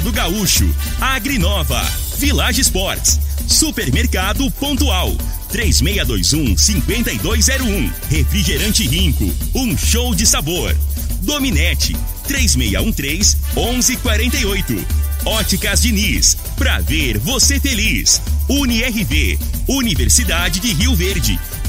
Do Gaúcho, Agrinova, Village Sports, Supermercado Pontual. 3621-5201. Refrigerante Rinco. Um show de sabor. Dominete. 3613-1148. Óticas Diniz. Pra ver você feliz. UniRV. Universidade de Rio Verde.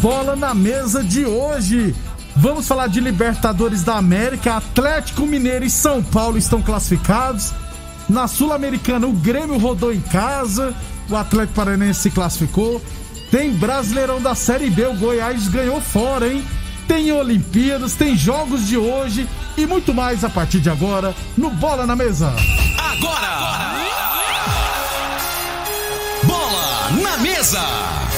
Bola na Mesa de hoje, vamos falar de Libertadores da América. Atlético Mineiro e São Paulo estão classificados. Na Sul-Americana, o Grêmio rodou em casa, o Atlético Paranaense se classificou. Tem Brasileirão da Série B, o Goiás ganhou fora, hein? Tem Olimpíadas, tem jogos de hoje e muito mais a partir de agora no Bola na Mesa. Agora! Bola na Mesa!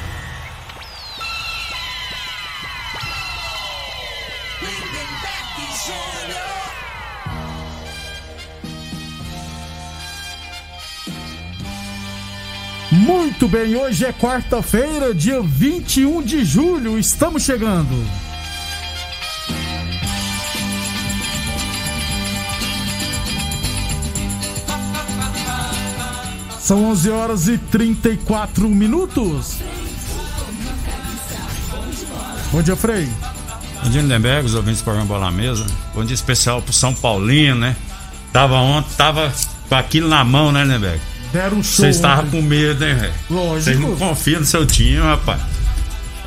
Muito bem, hoje é quarta-feira, dia 21 de julho, estamos chegando. São 11 horas e 34 minutos. Bom dia, Frei. Bom dia, Lindenberg, os ouvintes do programa Bola na Mesa. Bom dia especial pro São Paulino, né? Tava ontem, tava com aquilo na mão, né, Lindenberg? Deram um show. Vocês estavam com medo, hein, velho? Lógico. Vocês não confiam no seu time, rapaz.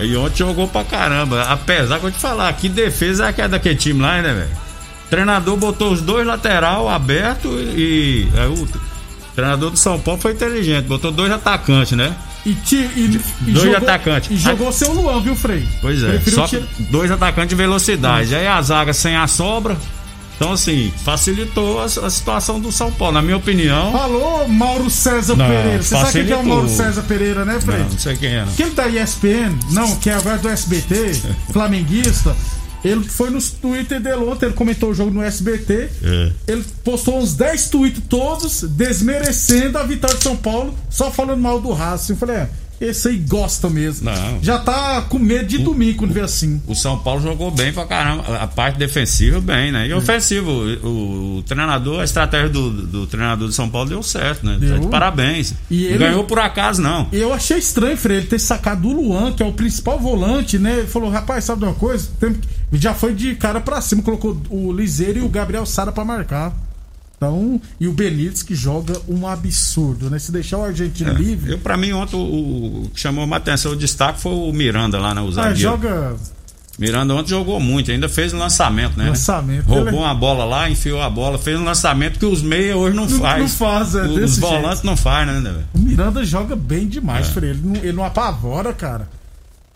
E ontem jogou pra caramba. Apesar que eu te falar, que defesa é aquela daquele time lá, né, velho? Treinador botou os dois lateral aberto e. é, o treinador do São Paulo foi inteligente, botou dois atacantes, né? E, ti, e, e Dois jogou, atacantes. E jogou seu Luan, viu, Frei? Pois é, Preferiu só tirar- dois atacantes de velocidade. Aí a zaga sem a sobra. Então, assim, facilitou a, a situação do São Paulo, na minha opinião. Falou Mauro César Não, Pereira. Você sabe quem que é o facilitou. Mauro César Pereira, né, Frei? Não, não sei quem era. Aquele da ESPN, não, que é agora do SBT, flamenguista. Ele foi nos Twitter dele ontem, ele comentou o jogo no SBT. É. Ele postou uns 10 tweets todos desmerecendo a vitória de São Paulo, só falando mal do Racing. Eu falei, é, esse aí gosta mesmo. Não. Já tá com medo de domingo quando vê assim. O São Paulo jogou bem pra caramba. A parte defensiva, bem, né? E É. ofensivo. O, o treinador, a estratégia do, do treinador do São Paulo deu certo, né? Deu. Tá de parabéns. E ele- ganhou por acaso, não. Eu achei estranho, Frei, ele ter sacado o Luan, que é o principal volante, né? Ele falou, rapaz, sabe de uma coisa? Já foi de cara pra cima, colocou o Liseiro e o Gabriel Sara pra marcar. Então, e o Benítez que joga um absurdo, né? Se deixar o argentino livre, Eu, pra mim, ontem, o, o que chamou uma atenção, o destaque foi o Miranda lá, né? O ah, joga Miranda ontem jogou muito, ainda fez um lançamento, né? Lançamento. Roubou Ele- uma bola lá, enfiou a bola, fez um lançamento que os meias hoje não, Não- faz. não faz, é, Os desse volantes não faz, né, velho? O Miranda joga bem demais, Frei. Ele não, ele não apavora, cara.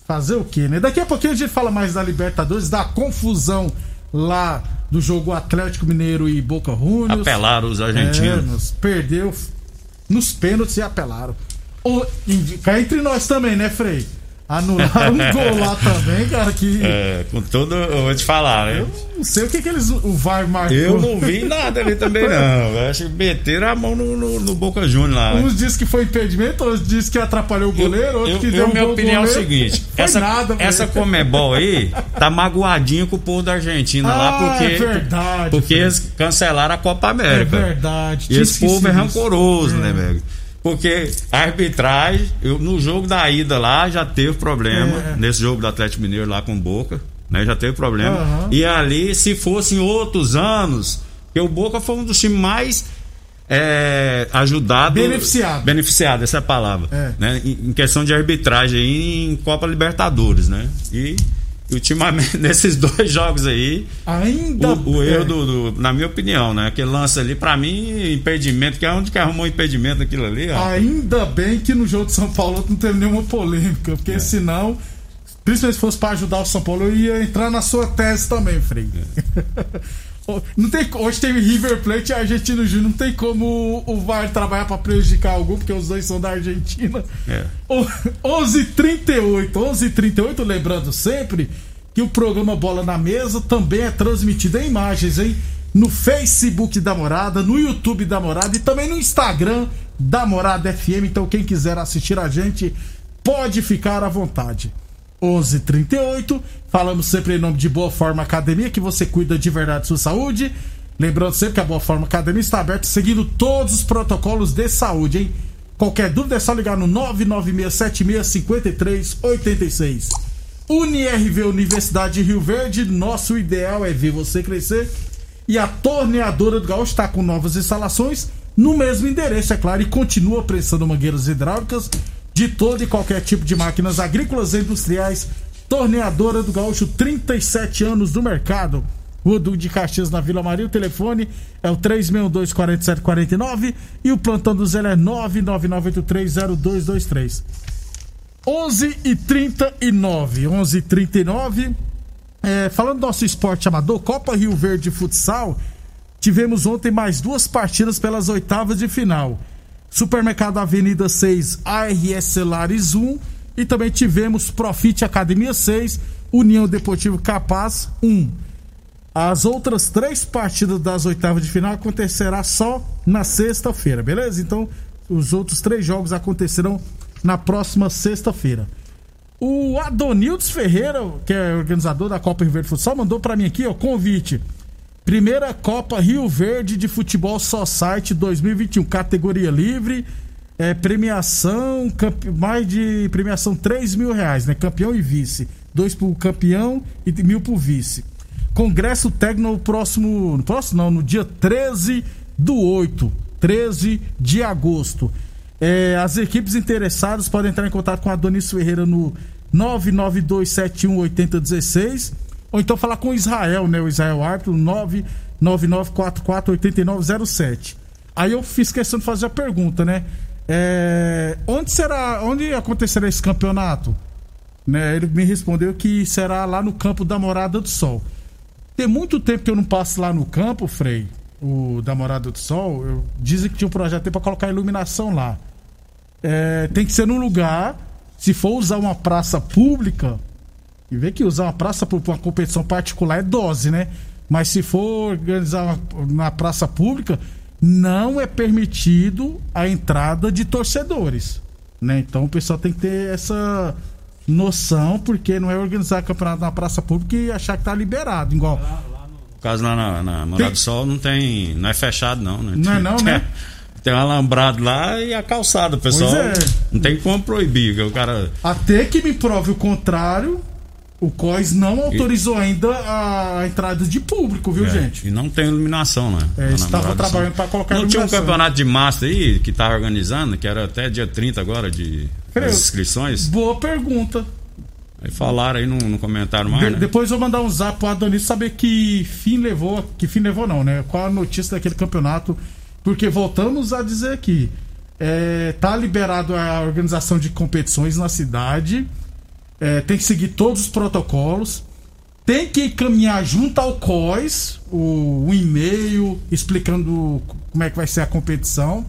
Fazer o quê, né? Daqui a pouquinho a gente fala mais da Libertadores, da confusão lá do jogo Atlético Mineiro e Boca Juniors. Apelaram os É, argentinos. nos perdeu nos pênaltis e apelaram. O, cá entre nós também, né, Frei? Anularam um gol lá também, cara, que É, com todo. Eu vou te falar, né? eu não sei o que, que eles. O VAR marcou. Eu não vi nada ali também, não. Eu acho que meteram a mão no, no, no Boca Juniors lá. Uns dizem que foi impedimento, outros dizem que atrapalhou o goleiro, outros eu, que eu- deu um minha opinião é o goleiro. seguinte: essa, nada, essa Comebol aí tá magoadinho com o povo da Argentina lá, Ah, porque. é verdade, porque Frei. eles cancelaram a Copa É América. verdade. E esse povo é rancoroso, É. né, velho? Porque a arbitragem, eu, no jogo da ida lá, já teve problema. É. Nesse jogo do Atlético Mineiro lá com o Boca, né? Já teve problema. Aham. E ali, se fossem outros anos, que o Boca foi um dos times mais é, ajudado. Beneficiado. Beneficiado, essa é a palavra. É. Né? Em, em questão de arbitragem em Copa Libertadores, né? E ultimamente, nesses dois jogos aí. Ainda. O, o erro, do, do, na minha opinião, né? Aquele lance ali, pra mim, impedimento, que é onde que arrumou impedimento aquilo ali. Ó. Ainda bem que no jogo de São Paulo não teve nenhuma polêmica, porque é. senão. Principalmente se fosse para ajudar o São Paulo, eu ia entrar na sua tese também, Frei. É. Não tem, hoje tem River Plate e Argentino Júnior. Não tem como o VAR trabalhar para prejudicar algum, porque os dois são da Argentina. É. 11:38, 11:38, lembrando sempre que o programa Bola na Mesa também é transmitido em imagens, hein? No Facebook da Morada, no YouTube da Morada e também no Instagram da Morada FM. Então quem quiser assistir a gente pode ficar à vontade. 11:38. Falamos sempre em nome de Boa Forma Academia, que você cuida de verdade sua saúde. Lembrando sempre que a Boa Forma Academia está aberta seguindo todos os protocolos de saúde, hein? Qualquer dúvida é só ligar no 996765386. UniRV Universidade de Rio Verde, nosso ideal é ver você crescer. E a Torneadora do Gaúcho está com novas instalações no mesmo endereço, é claro, e continua prestando mangueiras hidráulicas de todo e qualquer tipo de máquinas agrícolas e industriais. Torneadora do Gaúcho, 37 anos do mercado. Rua de Caxias, na Vila Maria. O telefone é o 362-4749 e o plantão do Zé é 999830223. 11 e 39 11 39 é, Falando do nosso esporte amador, Copa Rio Verde Futsal, tivemos ontem mais duas partidas pelas oitavas de final. Supermercado Avenida 6, ARS Celares 1 e também tivemos Profit Academia 6, União Deportivo Capaz 1. As outras três partidas das oitavas de final acontecerá só na sexta-feira, beleza? Então, os outros três jogos acontecerão na próxima sexta-feira. O Adonildes Ferreira, que é organizador da Copa Rio Verde Futsal, mandou para mim aqui, ó, convite. Primeira Copa Rio Verde de Futebol Society 2021, categoria livre, é, premiação, mais de premiação 3 mil reais, né? Campeão e vice. Dois pro campeão e mil pro vice. Congresso técnico no próximo. No próximo não, no dia 13 do 8. 13 de agosto. É, as equipes interessadas podem entrar em contato com a Donis Ferreira no 99271 8016 ou então falar com o Israel, né? O Israel árbitro, 999448907. Aí eu fiz questão de fazer a pergunta, né? É, onde será, onde acontecerá esse campeonato? Né, ele me respondeu que será lá no campo da Morada do Sol. Tem muito tempo que eu não passo lá no campo, Frei, o da Morada do Sol. Eu, dizem que tinha um projeto para colocar iluminação lá. É, tem que ser num lugar, se for usar uma praça pública, e vê que usar uma praça para uma competição particular é dose, né? Mas se for organizar na praça pública, não é permitido a entrada de torcedores, né? Então o pessoal tem que ter essa noção, porque não é organizar campeonato na praça pública e achar que tá liberado, igual. No caso lá na, na Morada tem... do Sol não tem, não é fechado não, né? Não é não, né? Tem um alambrado lá e a calçada, pessoal é. não tem como proibir, o cara Até que me prove o contrário, o COIS não autorizou e... ainda a entrada de público, viu, é, gente? E não tem iluminação, né? É, estava trabalhando para colocar Não tinha um campeonato de massa aí que estava organizando, que era até dia 30 agora de inscrições? Boa pergunta. Aí falaram aí no, comentário mais, de, né? Depois eu vou mandar um zap pro Adonis saber que fim levou, que fim levou não, né? Qual a notícia daquele campeonato, porque voltamos a dizer aqui, é, tá liberado a organização de competições na cidade, é, tem que seguir todos os protocolos, tem que caminhar junto ao COIS, o, o e-mail explicando como é que vai ser a competição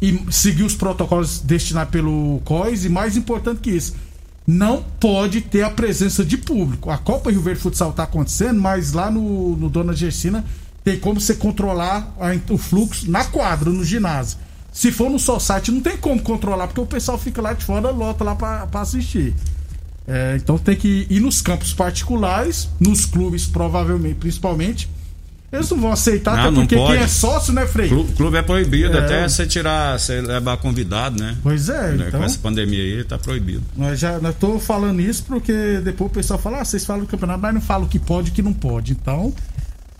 e seguir os protocolos destinados pelo COIS e mais importante que isso, não pode ter a presença de público. A Copa Rio Verde Futsal está acontecendo, mas lá no, no Dona Gersina tem como você controlar a, o fluxo na quadra, no ginásio. Se for no só site, não tem como controlar, porque o pessoal fica lá de fora, lota lá para assistir. É, então tem que ir nos campos particulares, nos clubes, provavelmente, principalmente. Eles não vão aceitar, não, até porque quem é sócio, né, Frei? O clube é proibido, é... até você tirar, você levar convidado, né? Pois é, né? então... Com essa pandemia aí, tá proibido. Nós já nós tô falando isso porque depois o pessoal fala, ah, vocês falam do campeonato, mas não falam o que pode e o que não pode. Então,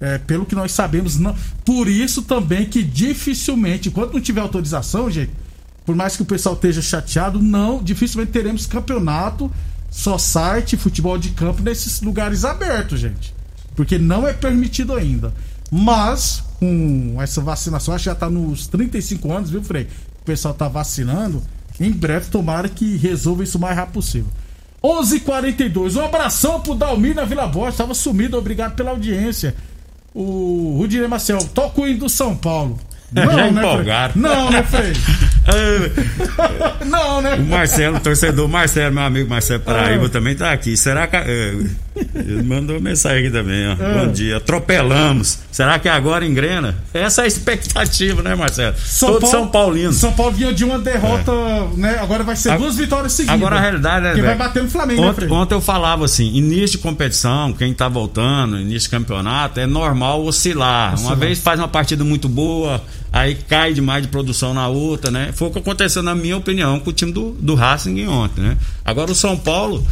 é, pelo que nós sabemos, não. Por isso também que dificilmente, enquanto não tiver autorização, gente, por mais que o pessoal esteja chateado, não, dificilmente teremos campeonato só site, futebol de campo nesses lugares abertos, gente. Porque não é permitido ainda. Mas, com essa vacinação, acho que já tá nos 35 anos, viu, Frei? O pessoal tá vacinando. Em breve, tomara que resolva isso o mais rápido possível. 11:42 h 42 Um abração pro Dalmir na Vila Boa. Tava sumido, obrigado pela audiência. O Rudirei Marcel, toca o hino do São Paulo. Não, Já né, empolgaram. Não, né, Frei? não, né? O Marcelo, torcedor Marcelo, meu amigo Marcelo Paraíba ah. também tá aqui. Será que. Uh, ele mandou mensagem aqui também, ó. Ah. Bom dia. Atropelamos. Será que agora engrena? Essa é a expectativa, né, Marcelo? São Todo Paulo, São Paulino. São Paulo vinha de uma derrota, é. né? Agora vai ser a, duas vitórias seguidas. Agora a realidade é. Que vai bater no Flamengo, né, ontem, né, ontem eu falava assim: início de competição, quem tá voltando, início de campeonato, é normal oscilar. oscilar. Uma vez faz uma partida muito boa aí cai demais de produção na outra, né? Foi o que aconteceu, na minha opinião, com o time do, do Racing ontem, né? Agora o São Paulo,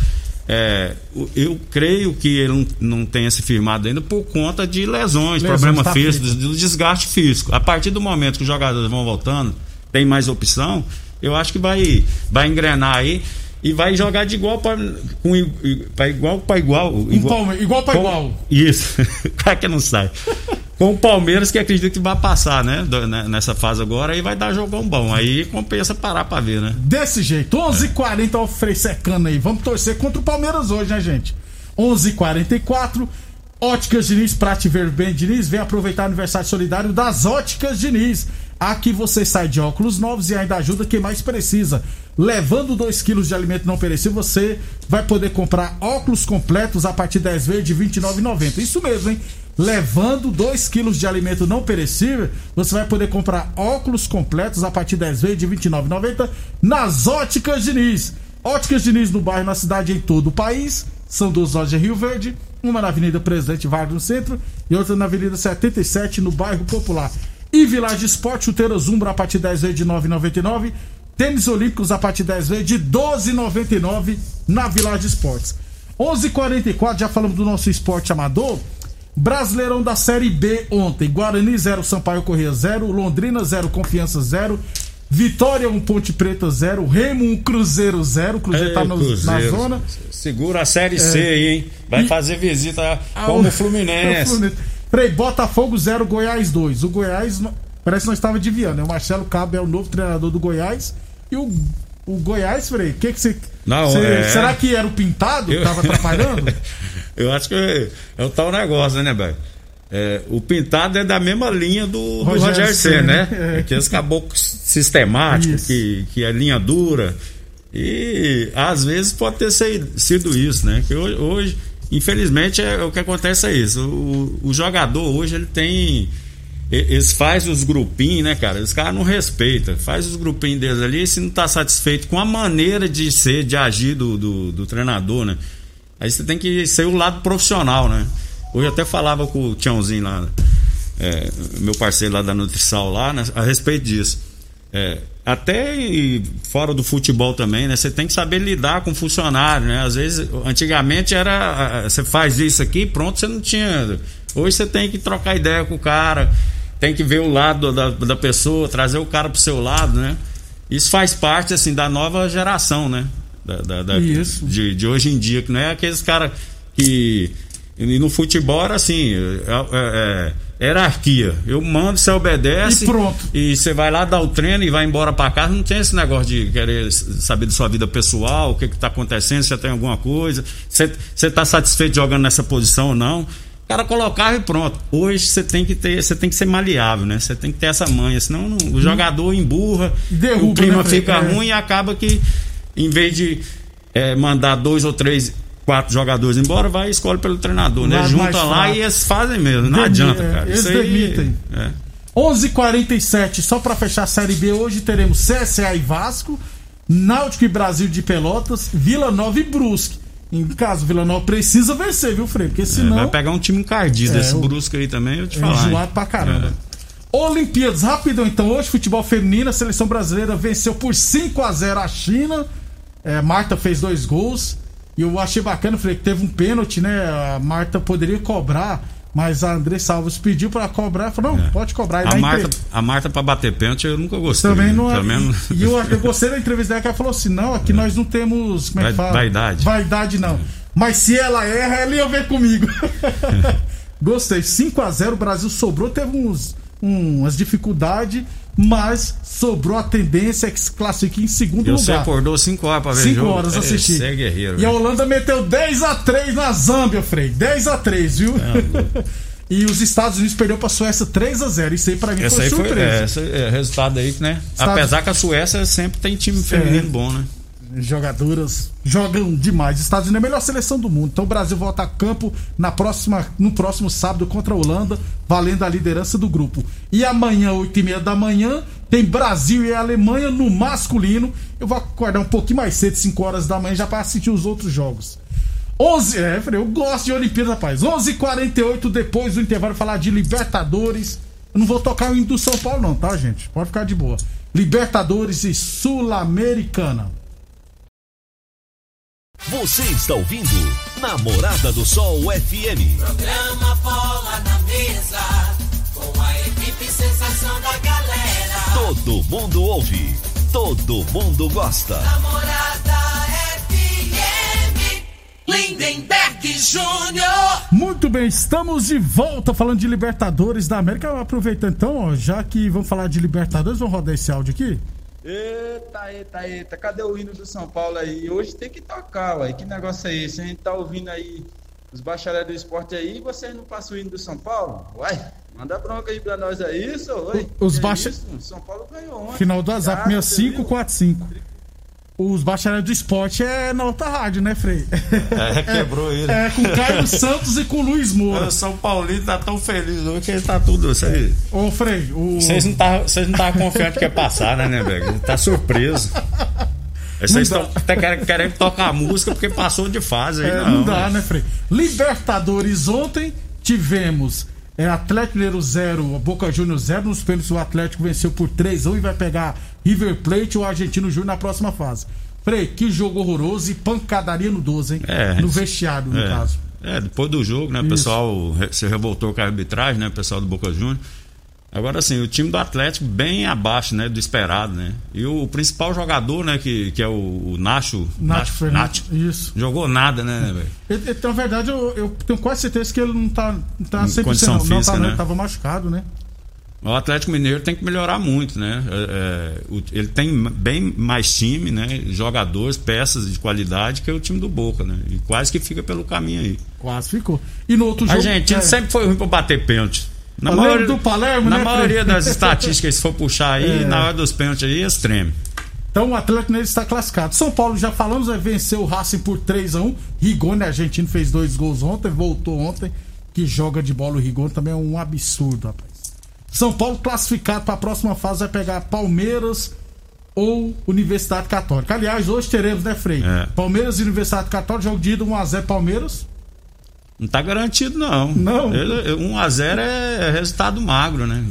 é, eu creio que ele não, não tenha se firmado ainda por conta de lesões, lesões problema tá físico, do, do desgaste físico. A partir do momento que os jogadores vão voltando, tem mais opção, eu acho que vai, vai engrenar aí e vai jogar de igual para igual para igual. Igual, igual para igual. Isso. cara que não sai com o Palmeiras, que acredito que vai passar, né? né? Nessa fase agora, aí vai dar jogão bom. Aí compensa parar pra ver, né? Desse jeito, 11:40 h 40 o Frei secando aí. Vamos torcer contra o Palmeiras hoje, né, gente? 11:44 h 44 Óticas Diniz, Prate Ver Bem Diniz, vem aproveitar o aniversário solidário das Óticas Diniz. Aqui você sai de óculos novos e ainda ajuda quem mais precisa. Levando 2 quilos de alimento não perecível, você vai poder comprar óculos completos a partir de 10 vezes de R$ 29,90. Isso mesmo, hein? Levando 2 quilos de alimento não perecível, você vai poder comprar óculos completos a partir 10 vezes de R$ 29,90 nas Óticas Diniz. Óticas Diniz no bairro, na cidade em todo o país. São duas lojas Rio Verde, uma na Avenida Presidente Vargas no centro e outra na Avenida 77 no bairro Popular. E Village Esporte, chuteiras Zumbra a partir de 10 vezes de R$ 9,99. Tênis Olímpicos a partir de 10 vezes de R$ 12,99 na Village Esportes. 11:44 h 44 já falamos do nosso esporte amador. Brasileirão da Série B ontem. Guarani 0, Sampaio Corrêa 0, Londrina 0, Confiança 0, Vitória 1, um, Ponte Preta 0, Remo 1, um, Cruzeiro 0. Cruzeiro Ei, tá no, Cruzeiro. na zona. Segura a Série é. C aí, hein? Vai e... fazer visita como o Fluminense. Fluminense. Peraí, Botafogo 0, Goiás 2. O Goiás parece que nós estava adivinhando, né? O Marcelo Cabo é o novo treinador do Goiás e o o Goiás, o que que você. Não, cê, é... Será que era o pintado que tava atrapalhando? Eu acho que é, é o tal negócio, né, velho? É, o pintado é da mesma linha do Rogério, Rogério C, né? É. Aqueles caboclos sistemáticos, que, que é linha dura. E às vezes pode ter sido isso, né? Que hoje, hoje infelizmente, é, o que acontece é isso. O, o jogador hoje ele tem eles fazem os grupinhos, né, cara? Os caras não respeitam. Faz os grupinhos deles ali e se não tá satisfeito com a maneira de ser, de agir do, do, do, treinador, né? Aí você tem que ser o lado profissional, né? Hoje eu até falava com o Tiãozinho lá, é, meu parceiro lá da Nutrição lá, né, a respeito disso. É, até fora do futebol também, né? Você tem que saber lidar com funcionário, né? Às vezes, antigamente era. Você faz isso aqui, pronto, você não tinha. Hoje você tem que trocar ideia com o cara tem que ver o lado da, da pessoa, trazer o cara pro seu lado, né? Isso faz parte, assim, da nova geração, né? Da, da, da Isso. De, de hoje em dia, que não é aqueles caras que. E no futebol era assim, é, é, é, hierarquia. Eu mando, você obedece. E pronto. E você vai lá, dá o treino e vai embora para casa. Não tem esse negócio de querer saber da sua vida pessoal, o que, que tá acontecendo, se tem alguma coisa. Você, tá satisfeito jogando nessa posição ou não. O cara colocava e pronto. Hoje você tem que ter, você tem que ser maleável, né? Você tem que ter essa manha, senão não, o jogador emburra, Derruba, o clima né? fica é. ruim e acaba que em vez de é, mandar dois ou três, quatro jogadores embora, vai e escolhe pelo treinador, né? Junta lá e eles fazem mesmo. Não Demi, adianta, é, cara. Eles Isso demitem. É. 11:47 só para fechar a série B hoje teremos CSA e Vasco, Náutico e Brasil de Pelotas, Vila Nova e Brusque. Em caso, Vila Nova precisa vencer, viu, Frei? Porque senão. É, vai pegar um time encardido, é, esse Brusque aí também, eu te é falar. Enjoado pra caramba. É. Olimpíadas, rapidão então. Hoje, futebol feminino, a seleção brasileira venceu por 5 a 0 a China. É, Marta fez dois gols. E eu achei bacana, falei que teve um pênalti, né? A Marta poderia cobrar Mas a Andressa Alves pediu pra cobrar, falou, não, É. pode cobrar. E A Marta, entre- a Marta pra bater pênalti eu nunca gostei. Também não é. Também não- E eu, eu gostei da entrevista dela que ela falou assim: não, aqui nós não temos. Como é que fala? vaidade. Vaidade não. Mas se ela erra, ela ia ver comigo. gostei. 5x0, o Brasil sobrou, teve uns, umas dificuldades, mas sobrou a tendência que se classifique em segundo E você lugar. acordou 5 horas pra ver 5 jogo? horas É, assisti. Você é guerreiro. E a velho. Holanda meteu 10x3 na Zâmbia, Frei. 10x3, viu? É, e os Estados Unidos perdeu pra Suécia 3x0. Isso aí pra mim Esse foi aí foi surpresa. é, esse é resultado aí, né? Sabe- Apesar que a Suécia sempre tem time feminino É. bom, né? Jogadoras jogam demais. Estados Unidos é a melhor seleção do mundo. Então o Brasil volta a campo na próxima, no próximo sábado contra a Holanda, valendo a liderança do grupo. E amanhã, 8 e meia da manhã, tem Brasil e Alemanha no masculino. Eu vou acordar um pouquinho mais cedo, 5 horas da manhã, já para assistir os outros jogos. 11, é, eu gosto de Olimpíada, rapaz. 11h48 depois do intervalo, falar de Libertadores. Eu não vou tocar o do São Paulo, não, tá, gente? Pode ficar de boa. Libertadores e Sul-Americana. Você está ouvindo Namorada do Sol FM. Programa Bola na Mesa, com a equipe sensação da galera. Todo mundo ouve, todo mundo gosta. Namorada FM, Lindenberg Júnior. Muito bem, estamos de volta falando de Libertadores da América. Aproveitando então, ó, já que vamos falar de Libertadores, vamos rodar esse áudio aqui. Eita, eita, eita, cadê o hino do São Paulo aí? Hoje tem que tocar, ué. Que negócio é esse? A gente tá ouvindo aí os bacharéis do esporte aí e vocês não passam o hino do São Paulo? Uai, manda bronca aí pra nós aí, isso, oi. Os baixa- isso? São Paulo ganhou ontem. Final do WhatsApp Já, você viu? 6545. Os bacharéis do esporte é na outra rádio, né, Frei? É, quebrou ele. É, com Caio Santos e com Luiz Moura. O São Paulino tá tão feliz hoje que ele tá tudo. Vocês, Ô, Frei, o. vocês não tá, vocês não tá confiantes que ia passar, né, né, velho? Tá surpreso. Vocês estão até querendo, querendo tocar música porque passou de fase aí, É, não. não dá, né, Frei? Libertadores ontem tivemos é, Atlético Mineiro 0, Boca Juniors 0. Nos pênaltis o Atlético venceu por 3x1 e vai pegar River Plate ou Argentino Júnior na próxima fase. Frei, que jogo horroroso e pancadaria no 12, hein? É. no vestiário, no É. caso. É, depois do jogo, né? O pessoal se revoltou com a arbitragem, né? O pessoal do Boca Juniors. Agora sim, o time do Atlético bem abaixo, né? Do esperado, né? E o, principal jogador, né? Que, que é o, o Nacho. Nath Fernandes. Isso. Jogou nada, né, velho? Ele- Na verdade, eu, eu tenho quase certeza que ele não tá, não tá Em 100%. condição não, não física, tá, né? ele tava machucado, né? O Atlético Mineiro tem que melhorar muito, né? É, é, ele tem bem mais time, né? Jogadores, peças de qualidade que o time do Boca, né? E quase que fica pelo caminho aí. Quase ficou. E no outro A jogo. Argentina é, sempre foi ruim pra bater pênalti. Na maioria, do Palermo, na né, maioria Fred? das estatísticas, se for puxar aí, É. na hora dos pênaltis aí, extremo. Então o Atlético Mineiro está classificado. São Paulo, já falamos, vai vencer o Racing por 3x1. Rigoni, argentino, fez dois gols ontem, voltou ontem. Que joga de bola o Rigoni também é um absurdo, rapaz. São Paulo classificado para a próxima fase vai pegar Palmeiras ou Universidade Católica. Aliás, hoje teremos, né, Frei? É. Palmeiras e Universidade Católica, jogo de ida 1x0 Palmeiras. Não tá garantido, não. Não? Ele- 1x0 é resultado magro, né?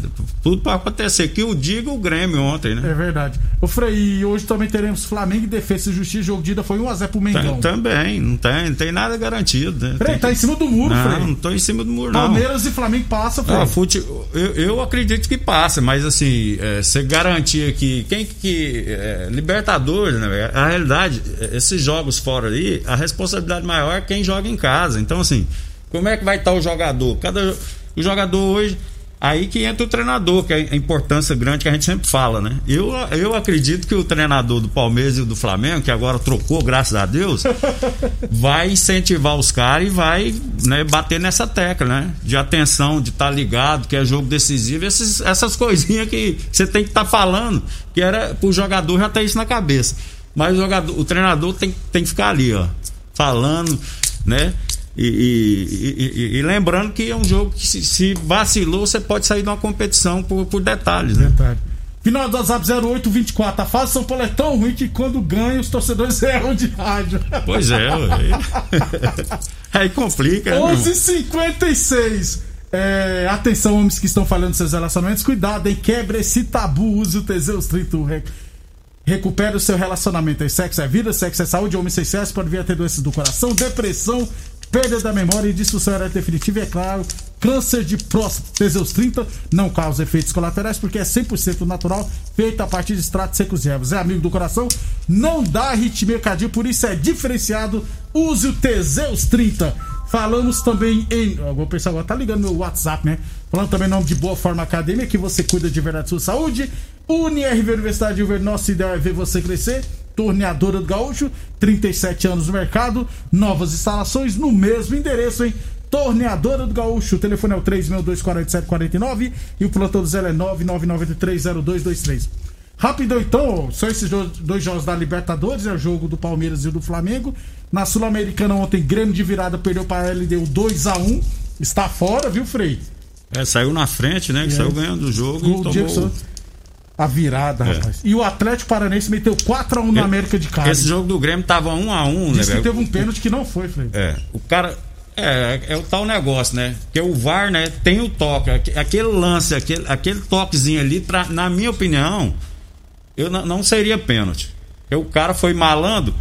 Tudo pode acontecer. Que o diga o Grêmio ontem, né? É verdade. O Frei, e hoje também teremos Flamengo e Defesa e Justiça. Jogo de ida foi 1x0 pro Mengão. Tam- Também, não tem, não tem nada garantido, né? Frei, Tem tá que- em cima do muro, Não, Frei. não tô em cima do muro, não. Palmeiras e Flamengo passa, Frei. Ah, fute... eu, eu acredito que passa, mas assim, é, você garantia que quem que. é, Libertadores, né? A realidade, é, esses jogos fora ali, a responsabilidade maior é quem joga em casa. Então, assim, como é que vai estar o jogador? Cada o jogador hoje. Aí que entra o treinador, que é a importância grande que a gente sempre fala, né? Eu, eu acredito que o treinador do Palmeiras e do Flamengo, que agora trocou, graças a Deus, vai incentivar os caras e vai né, bater nessa tecla, né? De atenção, de estar ligado, que é jogo decisivo, esses- essas coisinhas que você tem que estar falando, que era pro jogador já ter isso na cabeça. Mas o, jogador, o treinador tem, tem que ficar ali, ó, falando, né? E, e- e- e- lembrando que é um jogo que se, se vacilou, você pode sair de uma competição por, por detalhes, né? Detalhe. Final do WhatsApp 0824. A fase São Paulo é tão ruim que quando ganha os torcedores erram de rádio. Pois é, aí complica, né? meu irmão? 11:56. É, atenção, homens que estão falando seus relacionamentos, cuidado, hein? Quebre esse tabu, use o Teseus 31. Re- Recupere o seu relacionamento. aí. Sexo é vida, sexo é saúde, homem sem sexo pode vir a ter doenças do coração, depressão, perda da memória e disfunção erétil definitiva. É claro, Câncer de próstata, Teseus 30, não causa efeitos colaterais porque é 100% natural, feito a partir de extratos secos e ervas. É amigo do coração, não dá arritmia cardíaca, por isso é diferenciado. Use o Teseus 30. Falamos também em. O pessoal agora tá ligando no WhatsApp, né? Falando também em nome de Boa Forma Academia, que você cuida de verdade da sua saúde. UniRV Universidade de Verde, nosso ideal é ver você crescer. Torneadora do Gaúcho, 37 anos no mercado, novas instalações no mesmo endereço, hein? Torneadora do Gaúcho, o telefone é o 3624749 e o plantão do Zé é 99930223. Rapidão então, só esses dois jogos da Libertadores, é o jogo do Palmeiras e o do Flamengo. Na Sul-Americana ontem, Grêmio de virada perdeu para a LDU 2 a 1 Está fora, viu, Frei? É, saiu na frente, né? Que É. saiu ganhando o jogo O e tomou... Jackson, a virada, É. rapaz. E o Atlético Paranense meteu 4 a 1 na América de Cali. Esse jogo do Grêmio tava um a um, né, Diz que teve um pênalti que não foi, Frei. É, o cara. É, é o tal negócio, né? Porque o VAR, né, tem o toque. aque- Aquele lance, aquele, aquele toquezinho ali, pra, na minha opinião, eu não, não seria pênalti. Porque o cara foi malando.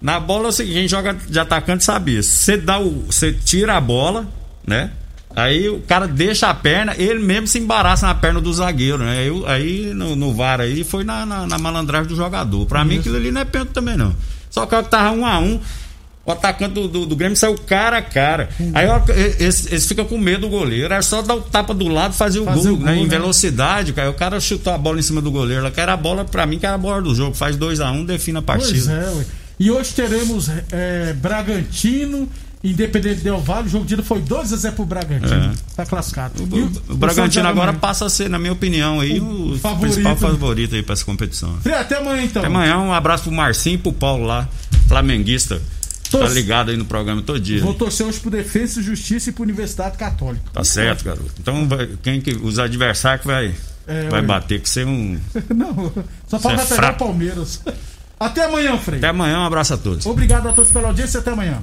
Na bola é o seguinte, quem joga de atacante sabia. Você dá o. Você tira a bola, né? Aí o cara deixa a perna, ele mesmo se embaraça na perna do zagueiro, né? Aí, aí no, no VAR aí foi na, na, na malandragem do jogador. Pra mim aquilo ali não é pênalti também, não. Só que o que tava um a um. O atacante do, do, do Grêmio saiu cara a cara. Aí eles, eles ficam com medo do goleiro. Era só dar o tapa do lado e fazer o Fazer gol, o né? gol, Em né? velocidade, cara. O cara chutou a bola em cima do goleiro. Que era a bola, pra mim, que era a bola do jogo. Faz 2 a 1 um, define a Pois partida. é, ué. E hoje teremos é, Bragantino, Independente Del Vale. O jogo de ida foi 2 a 0 pro Bragantino. É. Tá classificado. O, E o Bragantino São agora Paulo passa a ser, na minha opinião, aí, O o, favorito. principal favorito aí pra essa competição. Frei, até amanhã então. Até amanhã, um abraço pro Marcinho e pro Paulo lá, flamenguista. Tá Torce- ligado aí no programa todo dia. Vou torcer hoje pro Defesa e Justiça e pro Universidade Católica. Tá certo, garoto. Então, vai- quem que, os adversários que vai, É, vai bater, que ser um. Não, Paulo Você é pegar o. Palmeiras. Até amanhã, Frei. Até amanhã, um abraço a todos. Obrigado a todos pela audiência e até amanhã.